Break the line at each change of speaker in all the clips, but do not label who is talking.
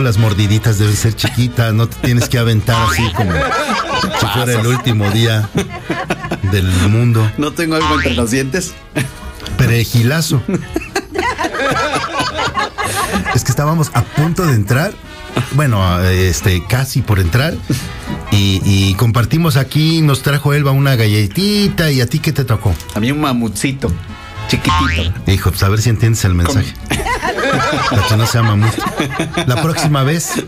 eso las mordiditas deben ser chiquitas, no te tienes que aventar así como si fuera el último día del mundo.
No tengo algo entre los dientes.
Perejilazo. Es que estábamos a punto de entrar, bueno, este, casi por entrar, y, y compartimos aquí, nos trajo Elba una galletita, y a ti qué te tocó.
A mí un mamutcito, chiquitito.
Hijo, pues a ver si entiendes el mensaje. La que no sea mamut. La próxima vez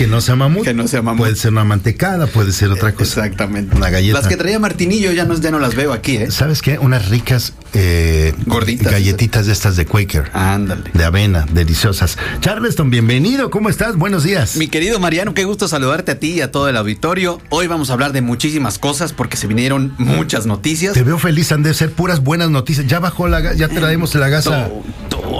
que no sea mamut.
Que no sea mamut.
Puede ser una mantecada, puede ser otra cosa.
Exactamente.
Una galleta.
Las que traía Martinillo ya no, ya no las veo aquí, ¿eh?
¿Sabes qué? Unas ricas eh,
Gorditas.
galletitas de estas de Quaker.
Ándale.
De avena, deliciosas. Charleston, bienvenido. ¿Cómo estás? Buenos días.
Mi querido Mariano, qué gusto saludarte a ti y a todo el auditorio. Hoy vamos a hablar de muchísimas cosas porque se vinieron muchas noticias.
Te veo feliz, han de ser puras buenas noticias. Ya bajó la ya traemos la gasa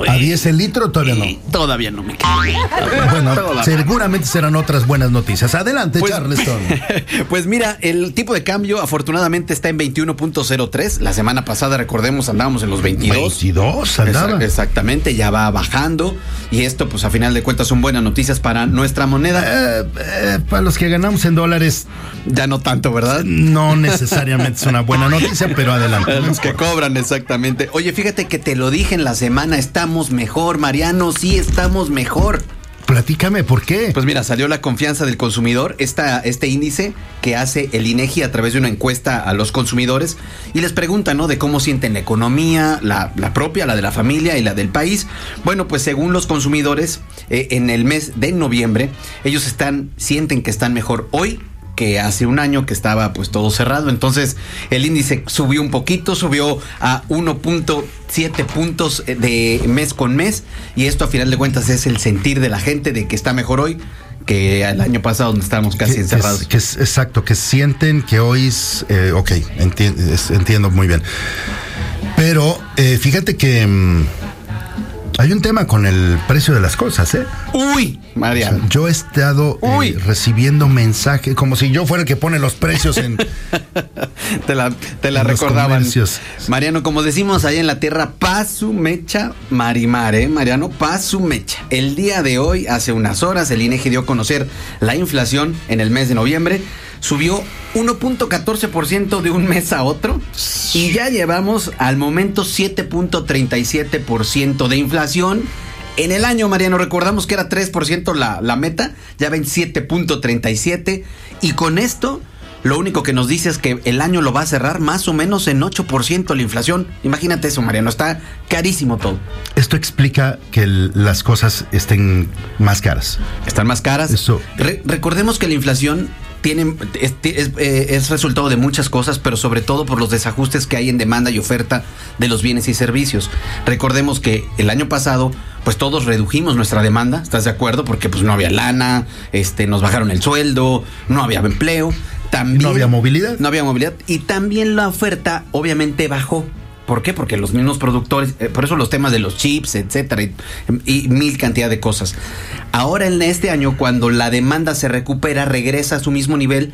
A
eh,
10 el litro, todavía no.
Todavía no me quedo.
Bueno,
Todavía.
seguramente serán otras buenas noticias. Adelante,
Pues-
Charleston.
Pues mira, el tipo de cambio afortunadamente está en 21.03. La semana pasada, recordemos, andábamos en los 22.
22 andaba.
Exa- Exactamente, ya va bajando. Y esto, pues a final de cuentas, son buenas noticias para nuestra moneda.
Eh, eh, para los que ganamos en dólares,
Ya no tanto, ¿verdad?
no necesariamente es una buena noticia, pero adelante.
Los que cobran, exactamente. Oye, fíjate que te lo dije en la semana, estamos mejor, Mariano, sí estamos mejor.
Platícame, ¿por qué?
Pues mira, salió la confianza del consumidor, esta, este índice que hace el INEGI a través de una encuesta a los consumidores y les pregunta, ¿no? De cómo sienten la economía, la, la propia, la de la familia y la del país. Bueno, pues según los consumidores, eh, en el mes de noviembre, ellos están, sienten que están mejor hoy que hace un año que estaba pues todo cerrado. Entonces el índice subió un poquito, subió a 1.7 puntos eh, de mes con mes y esto a final de cuentas es el sentir de la gente de que está mejor hoy que el año pasado donde estábamos casi
Que-
encerrados.
es, que es- exacto, que sienten que hoy es, eh, ok, enti- es- entiendo muy bien. Pero eh, fíjate que mm, hay un tema con el precio de las cosas, ¿eh?
Uy, Mariano.
Yo he estado eh, recibiendo mensajes como si yo fuera el que pone los precios en...
Te la, te la
En los
recordaban. Mariano, como decimos allá en la tierra, paz su mecha marimar, ¿eh? Mariano, paz su mecha. El día de hoy, hace unas horas, el INEGI dio a conocer la inflación en el mes de noviembre. Subió 1.14% de un mes a otro y ya llevamos al momento 7.37% de inflación. En el año, Mariano, recordamos que era 3% la, la meta, ya ven 7.37 y con esto lo único que nos dice es que el año lo va a cerrar más o menos en 8% la inflación. Imagínate eso, Mariano, está carísimo todo.
Esto explica que el- las cosas estén más caras.
Están más caras.
Eso.
Re- recordemos que la inflación tiene, es, es- eh, es resultado de muchas cosas, pero sobre todo por los desajustes que hay en demanda y oferta de los bienes y servicios. Recordemos que el año pasado, pues todos redujimos nuestra demanda, ¿estás de acuerdo? Porque pues no había lana, este, nos bajaron el sueldo, no había empleo. También,
No había movilidad.
No había movilidad. Y también la oferta, obviamente, bajó. ¿Por qué? Porque los mismos productores, eh, por eso los temas de los chips, etcétera, y, y mil cantidad de cosas. Ahora en este año, cuando la demanda se recupera, regresa a su mismo nivel,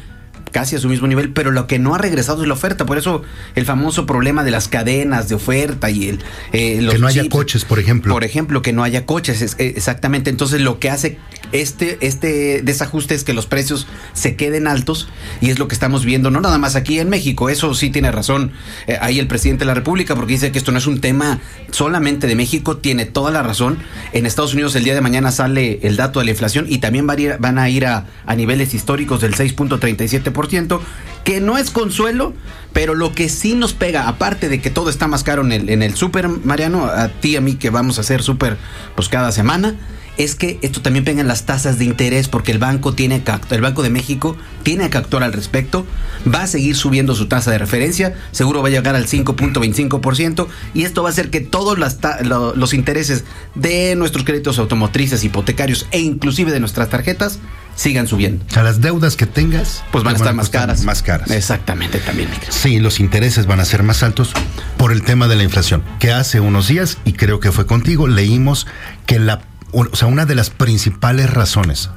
casi a su mismo nivel, pero lo que no ha regresado es la oferta. Por eso el famoso problema de las cadenas de oferta y el eh, los
que no haya coches, por ejemplo.
Por ejemplo, que no haya coches, es- eh, exactamente. Entonces lo que hace este, este desajuste es que los precios se queden altos y es lo que estamos viendo, no nada más aquí en México, eso sí tiene razón eh, ahí el presidente de la República, porque dice que esto no es un tema solamente de México, tiene toda la razón. En Estados Unidos el día de mañana sale el dato de la inflación y también va a ir- van a ir a, a niveles históricos del 6.37%, que no es consuelo, pero lo que sí nos pega, aparte de que todo está más caro en el, en el súper, Mariano, a ti y a mí que vamos a hacer súper pues cada semana, es que esto también pega en las tasas de interés porque el banco tiene que el Banco de México tiene que actuar al respecto, va a seguir subiendo su tasa de referencia, seguro va a llegar al 5.25% y esto va a hacer que todos las los intereses de nuestros créditos automotrices, hipotecarios e inclusive de nuestras tarjetas sigan subiendo.
O sea, las deudas que tengas
Pues van a estar más caras.
Más caras.
Exactamente también.
Sí, los intereses van a ser más altos por el tema de la inflación. Que hace unos días, y creo que fue contigo, leímos que la, o sea, una de las principales razones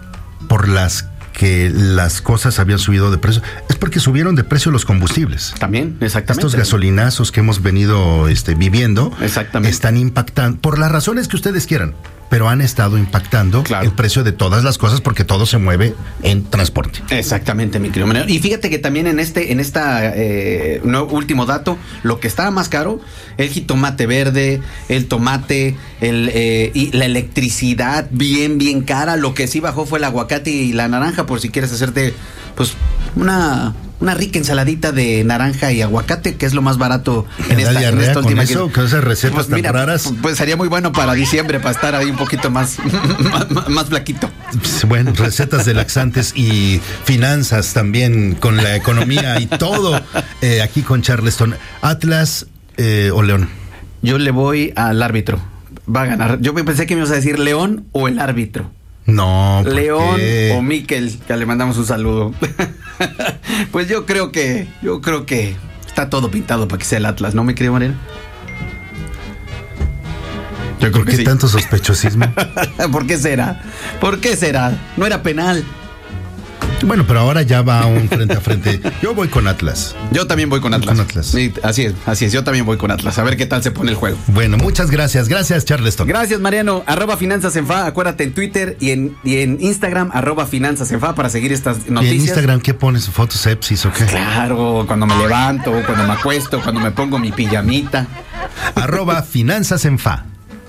por las que las cosas habían subido de precio es porque subieron de precio los combustibles.
También, exactamente.
Estos gasolinazos que hemos venido este, viviendo
Exactamente.
están impactando por las razones que ustedes quieran. Pero han estado impactando
Claro.
el precio de todas las cosas porque todo se mueve en transporte.
Exactamente, mi querido. Y fíjate que también en este, en esta eh, no- último dato, lo que estaba más caro, el jitomate verde, el tomate, el eh, y la electricidad bien, bien cara. Lo que sí bajó fue el aguacate y la naranja, por si quieres hacerte, pues, una, una rica ensaladita de naranja y aguacate, que es lo más barato en
¿Me da
esta, en esta
con
última.
eso?
que-
¿Con esas recetas
Pues
tan
mira,
raras?
Pues sería muy bueno para diciembre, para estar ahí un poquito más, más, más flaquito.
Pues, Bueno, recetas de laxantes y finanzas también con la economía y todo eh, aquí con Charleston. Atlas eh, o León.
Yo le voy al árbitro. Va a ganar. Yo pensé que me ibas a decir León o el árbitro.
No, ¿por
León
qué?
o Miquel, que le mandamos un saludo. pues yo creo que, yo creo que está todo pintado para que sea el Atlas, ¿no me creo, Mariano? Yo
¿Por qué tanto sospechosismo?
¿Por qué será? ¿Por qué será? No era penal.
Bueno, pero ahora ya va un frente a frente. Yo voy con Atlas.
Yo también voy con Atlas.
Con Atlas.
Sí, así es, así es. Yo también voy con Atlas. A ver qué tal se pone el juego.
Bueno, muchas gracias. Gracias, Charleston.
Gracias, Mariano. Arroba Finanzas en Fa. Acuérdate en Twitter y en, y en Instagram, arroba Finanzas en Fa para seguir estas
¿Y en
noticias.
Instagram qué pones? ¿Fotos sepsis o qué?
Claro, cuando me levanto, cuando me acuesto, cuando me pongo mi pijamita.
Arroba Finanzas en Fa.